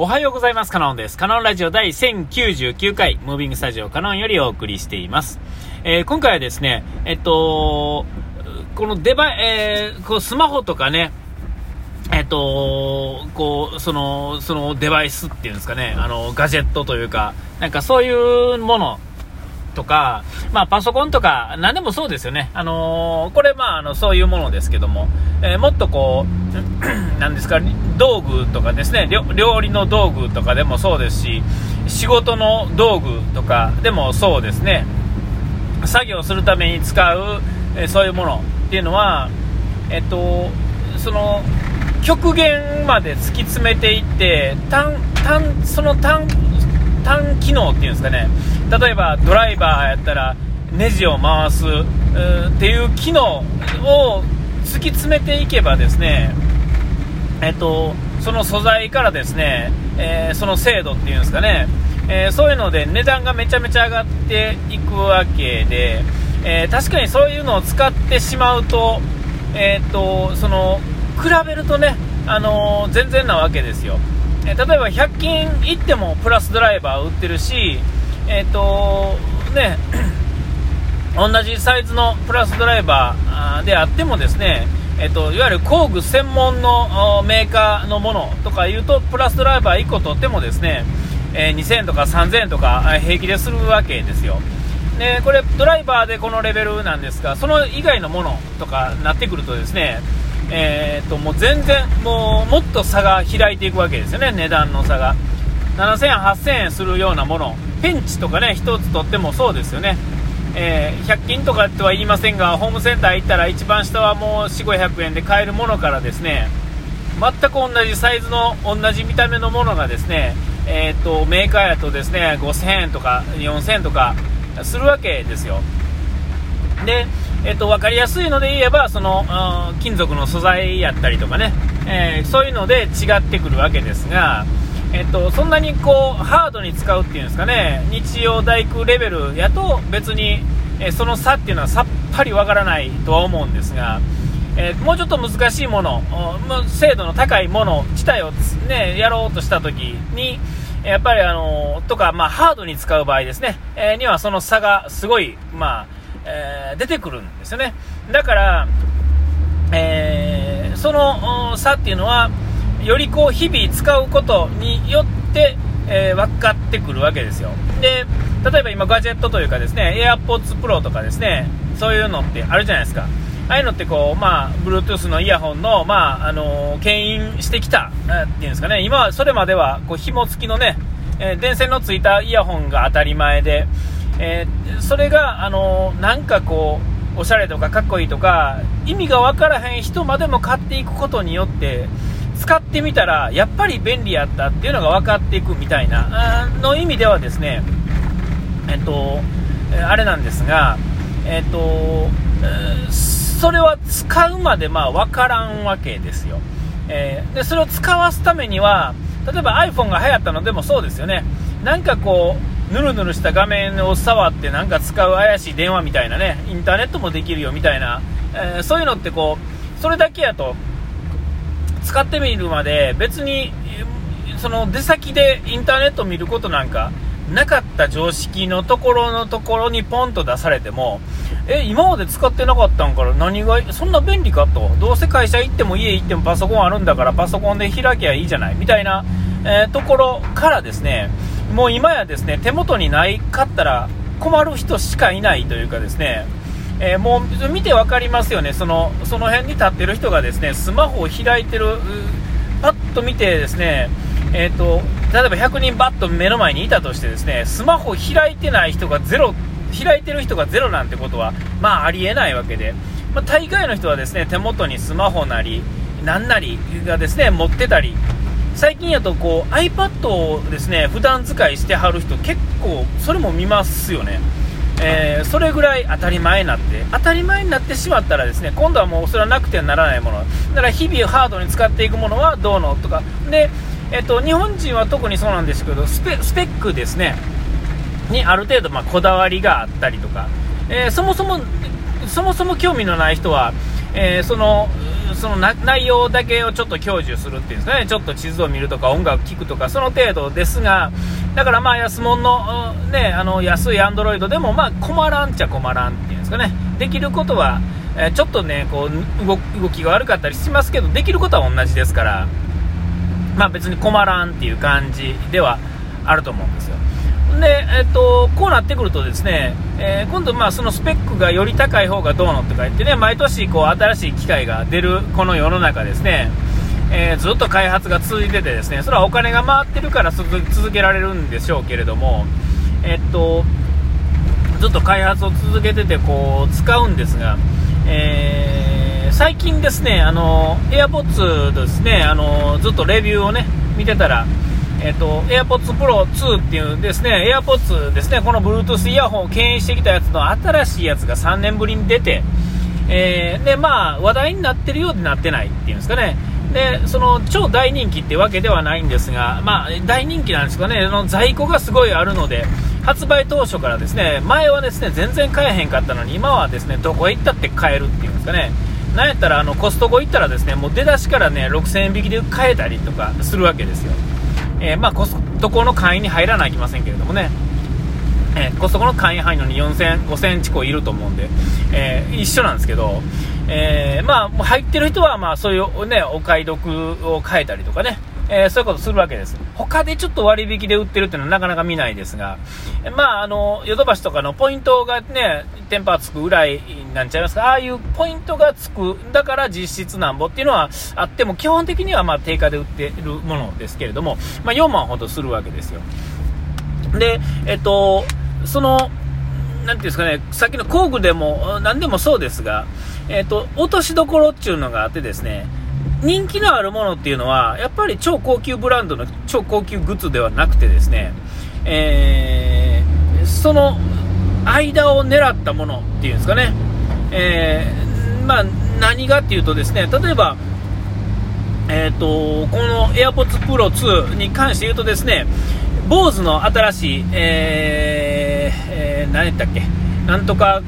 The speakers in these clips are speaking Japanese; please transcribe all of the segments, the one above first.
おはようございます。カノンです。カノンラジオ第1099回、ムービングスタジオカノンよりお送りしています。えー、今回はですね、えっと、このデバイ、えー、こうスマホとかね、えっと、こう、その、そのデバイスっていうんですかね、あの、ガジェットというか、なんかそういうものとか、まあ、パソコンとか、何でもそうですよね。あのー、これ、まあ、あの、そういうものですけども、えー、もっとこう、なんですか、道具とかですね、料理の道具とかでもそうですし、仕事の道具とかでもそうですね、作業するために使う、えー、そういうものっていうのは、えっと、その、極限まで突き詰めていって、単、単、その単、単機能っていうんですかね、例えばドライバーやったらネジを回すっていう機能を突き詰めていけばですね、えっと、その素材からですね、えー、その精度っていうんですかね、えー、そういうので値段がめちゃめちゃ上がっていくわけで、えー、確かにそういうのを使ってしまうと、えっとその比べるとね、あの全然なわけですよ。え例えば100均行ってもプラスドライバー売ってるし、えっ、ー、とね、同じサイズのプラスドライバーであってもですね、えっ、と、いわゆる工具専門のメーカーのものとかいうと、プラスドライバー1個取ってもですね、えー、2000円とか3000円とか平気でするわけですよ。で、これドライバーでこのレベルなんですが、その以外のものとかなってくるとですね、えー、ともう全然もうもっと差が開いていくわけですよね、値段の差が。7000円、8000円するようなもの、ペンチとかね、1つ取ってもそうですよね。えー、100均とかとは言いませんが、ホームセンター行ったら一番下はもう4、500円で買えるものからですね、全く同じサイズの、同じ見た目のものがですね、えーと、メーカーやとですね、5000円とか4000円とかするわけですよ。で、えっと、分かりやすいので言えばその金属の素材やったりとかね、えー、そういうので違ってくるわけですが、えっと、そんなにこうハードに使うっていうんですかね。日曜大工レベルやと別に、えー、その差っていうのはさっぱりわからないとは思うんですが、えー、もうちょっと難しいもの精度の高いもの自体を、ね、やろうとした時にやっぱりあのとか、まあ、ハードに使う場合ですね、えにはその差がすごい、まあえー、出てくるんですよね。だから、えー、その差っていうのは、よりこう日々使うことによって、えー、分かってくるわけですよ。で、例えば今ガジェットというかですね、AirPods Pro とかですね、そういうのってあるじゃないですか。ああいうのってこう、まあ、Bluetooth のイヤホンの、まあ、あのー、牽引してきた、っていうんですかね、今それまでは、こう、紐付きのね、えー、電線のついたイヤホンが当たり前で、えー、それが、あのなんかこう、おしゃれとかかっこいいとか、意味が分からへん人までも買っていくことによって、使ってみたら、やっぱり便利やったっていうのが分かっていくみたいな、の意味ではですね、えっと、あれなんですが、えっと、それは使うまでまあ分からんわけですよ。えー、で、それを使わすためには、例えば iPhone が流行ったのでもそうですよね。なんかこう、ぬるぬるした画面を触ってなんか使う怪しい電話みたいなね、インターネットもできるよみたいな、えー、そういうのってこう、それだけやと、使ってみるまで別に、その出先でインターネット見ることなんかなかった常識のところのところにポンと出されても、え、今まで使ってなかったんから何が、そんな便利かと。どうせ会社行っても家行ってもパソコンあるんだからパソコンで開きゃいいじゃないみたいな、えー、ところからですね、もう今やですね手元にないかったら困る人しかいないというかですね、えー、もう見て分かりますよね。そのその辺に立ってる人がですねスマホを開いてるパッと見てですねえーと、例えば100人バッと目の前にいたとしてですねスマホ開いてない人がゼロ開いてる人がゼロなんてことはまあありえないわけで、まあ、大概の人はですね手元にスマホなり何なりがですね持ってたり最近やとこう iPad をですね普段使いしてはる人結構それも見ますよね、えー、それぐらい当たり前になって当たり前になってしまったらですね今度はもうそれはなくてはならないもの。だから日々ハードに使っていくものはどうのとか。で、えっと、日本人は特にそうなんですけどスペスペックですね。にある程度まこだわりがあったりとか、えー、そもそもそもそも興味のない人はえー、その、その内容だけをちょっと享受するっていうんですかね、ちょっと地図を見るとか音楽聴くとか、その程度ですが、だからまあ安物の、ね、あの安いアンドロイドでもまあ困らんっちゃ困らんっていうんですかね、できることは、え、ちょっとね、こう動動きが悪かったりしますけど、できることは同じですから、まあ別に困らんっていう感じではあると思うんですよ。で、えっと、こうなってくるとですね、えー、今度、まあ、そのスペックがより高い方がどうのとか言ってね、毎年こう新しい機械が出るこの世の中ですね、えー、ずっと開発が続いててですね、それはお金が回ってるから続けられるんでしょうけれども、えっと、ずっと開発を続けててこう使うんですが、えー、最近ですね、あの、AirPods ですね、あの、ずっとレビューをね、見てたら、えっ、ー、と、AirPods Pro 2っていうですね、AirPods ですね、この Bluetooth イヤホンを牽引してきたやつの新しいやつが3年ぶりに出て、えー、で、まあ、話題になってるようでなってないっていうんですかね。で、その、超大人気ってわけではないんですが、まあ、大人気なんですかね、あの在庫がすごいあるので、発売当初からですね、前はですね、全然買えへんかったのに、今はですね、どこへ行ったって買えるっていうんですかね。なんやったら、あの、コストコ行ったらですね、もう出だしからね、6000円引きで買えたりとかするわけですよ。えー、まあ、コストコの会員に入らないといけませんけれどもね、えー、コストコの会員入るのに4000、5000近くいると思うんで、えー、一緒なんですけど、えー、まあ、入ってる人は、まあ、そういうね、お買い得を変えたりとかね、えー、そういうことするわけです。他でちょっと割引で売ってるっていうのはなかなか見ないですが、えまあ、あの、ヨドバシとかのポイントがね、テンパつくぐらいなんちゃいますか、ああいうポイントがつく、だから実質なんぼっていうのはあっても、基本的にはま定価で売ってるものですけれども、まあ、4万ほどするわけですよ。で、えっと、その、なていうんですかね、さっきの工具でも、何でもそうですが、えっと、落としどころっていうのがあってですね、人気のあるものっていうのは、やっぱり超高級ブランドの超高級グッズではなくてですね、えー、その間を狙ったものっていうんですかね、えー、まあ、何がっていうとですね、例えば、えーと、この AirPods Pro 2に関して言うとですね、BOSE の新しい、えーえー、何やったっけ、なんとか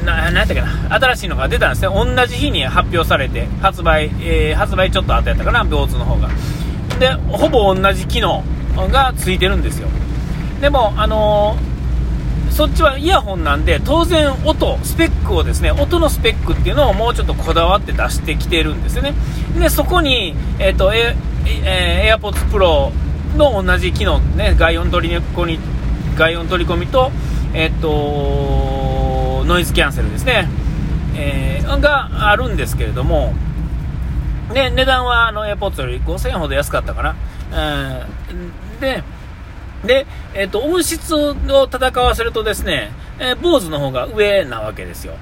な、なんやったっけな、新しいのが出たんですね。同じ日に発表されて、発売、えー、発売ちょっと後やったかな、病痛の方が。で、ほぼ同じ機能がついてるんですよ。でも、あのー、そっちはイヤホンなんで、当然音、スペックをですね、音のスペックっていうのをもうちょっとこだわって出してきてるんですよね。で、そこに、えっ、ー、と、えー、AirPods Pro の同じ機能、ね、外音取り込み、外音取り込みと、えっ、とノイズキャンセルですね、えー、があるんですけれども、ね、値段はあの AirPods より5000円ほど安かったかな。えー、で、で、えっ、ー、と、音質を戦わせるとですね、えー、坊主の方が上なわけですよ。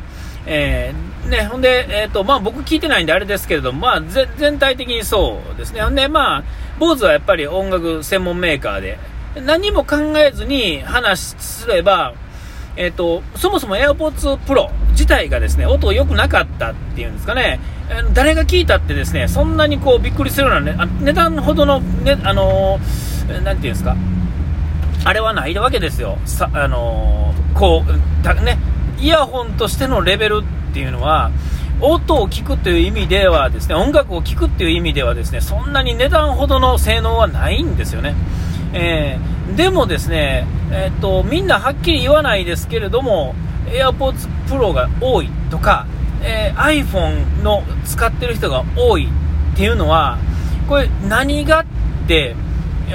えー、ね、ほんで、えっ、ー、と、まあ僕聞いてないんであれですけれども、まあ全体的にそうですね。ほんで、まあ、坊主はやっぱり音楽専門メーカーで、何も考えずに話すれば、えっ、と、そもそも AirPods Pro 自体がですね、音良くなかったっていうんですかね、誰が聞いたってですね、そんなにこうびっくりするような、ね、値段ほどの、ね、あのー、なんていうんですか、あれはないわけですよ。さあのー、こう、だね、イヤホンとしてのレベルっていうのは、音を聞くという意味ではですね、音楽を聴くっていう意味ではですね、そんなに値段ほどの性能はないんですよね。えー、でもですね、えー、と、みんなはっきり言わないですけれども、AirPods Pro が多いとか、えー、iPhone の使ってる人が多いっていうのは、これ何がって、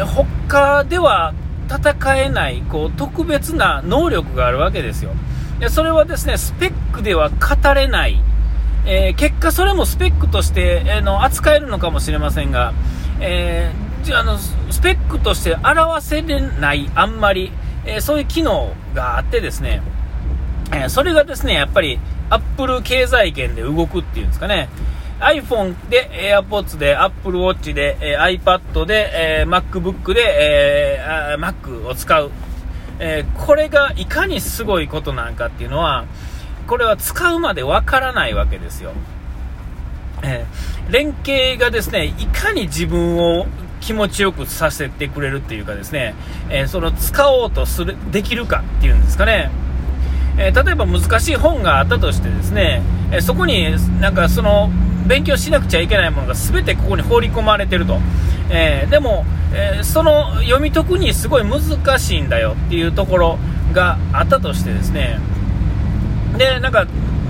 他では戦えないこう特別な能力があるわけですよ。でそれはですね、スペックでは語れない。えー、結果、それもスペックとして、えー、の扱えるのかもしれませんが、えーあのスペックとして表せれない、あんまり、えー、そういう機能があってですね、えー、それがですね、やっぱり Apple 経済圏で動くっていうんですかね、iPhone で AirPods で Apple Watch で、えー、iPad で、えー、MacBook で、えー、Mac を使う、えこれがいかにすごいことなんかっていうのは、これは使うまでわからないわけですよ。え連携がですね、いかに自分を気持ちよくさせてくれるっていうかですね、えー、その使おうとする、できるかっていうんですかね。えー、例えば難しい本があったとしてですね、えそこになんかその勉強しなくちゃいけないものが全てここに放り込まれてると、えー、でも、えー、その読み解くにすごい難しいんだよっていうところがあったとしてですねでなんか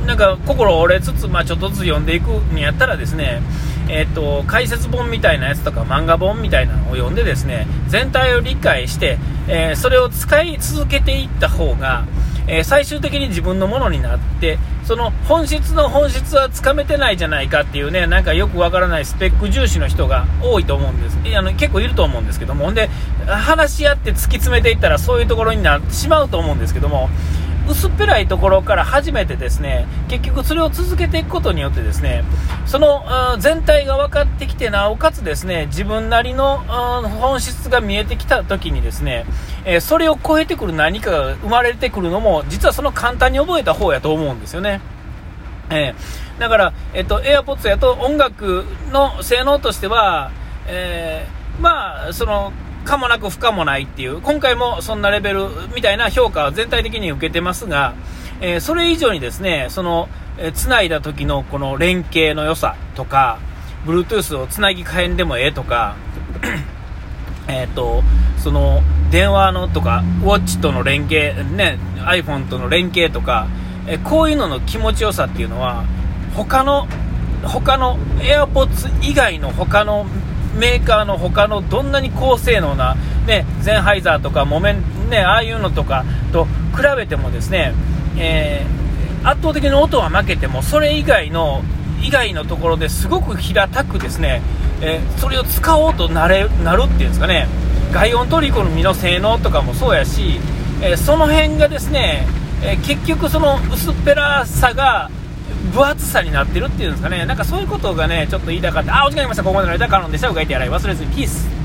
なんか心折れつつ、まあ、ちょっとずつ読んでいくにやったらですね、えーと、解説本みたいなやつとか漫画本みたいなのを読んでですね全体を理解して、えー、それを使い続けていった方が、えー、最終的に自分のものになってその本質の本質はつかめてないじゃないかっていうねなんかよくわからないスペック重視の人が多いと思うんです。あの結構いると思うんですけども。ほんで話し合って突き詰めていったらそういうところになってしまうと思うんですけども。薄っぺらいところから始めてですね結局それを続けていくことによってですねその全体が分かってきてなおかつですね自分なりの本質が見えてきた時にですねえそれを超えてくる何かが生まれてくるのも実はその簡単に覚えた方やと思うんですよね。えー、だから、えっと、AirPods やと音楽の性能としては、えー、まあ、その、かもなく不可もないっていう、今回もそんなレベルみたいな評価は全体的に受けてますが、えー、それ以上にですね、その、えー、繋いだ時のこの連携の良さとか、Bluetooth をつなぎ替えんでもええとか、えっと、その、電話のとか、ウォッチとの連携、ね、iPhone との連携とか、えこういうのの気持ちよさっていうのは、他の、他の AirPods 以外の他のメーカーの他のどんなに高性能な、ね、ゼンハイザーとかモメン、ね、ああいうのとかと比べてもですね、えー、圧倒的に音は負けてもそれ以外の以外のところですごく平たくですね、えー、それを使おうとなれなるっていうんですかね。外音取り込みの性能とかもそうやし、えー、その辺がですね、え結局その薄っぺらさが分厚さになってるっていうんですかね、なんかそういうことがね、ちょっと言いたかった。あ、お時間ありました。ここまでの間、カノンでした。うがいて洗い忘れずに、ピース。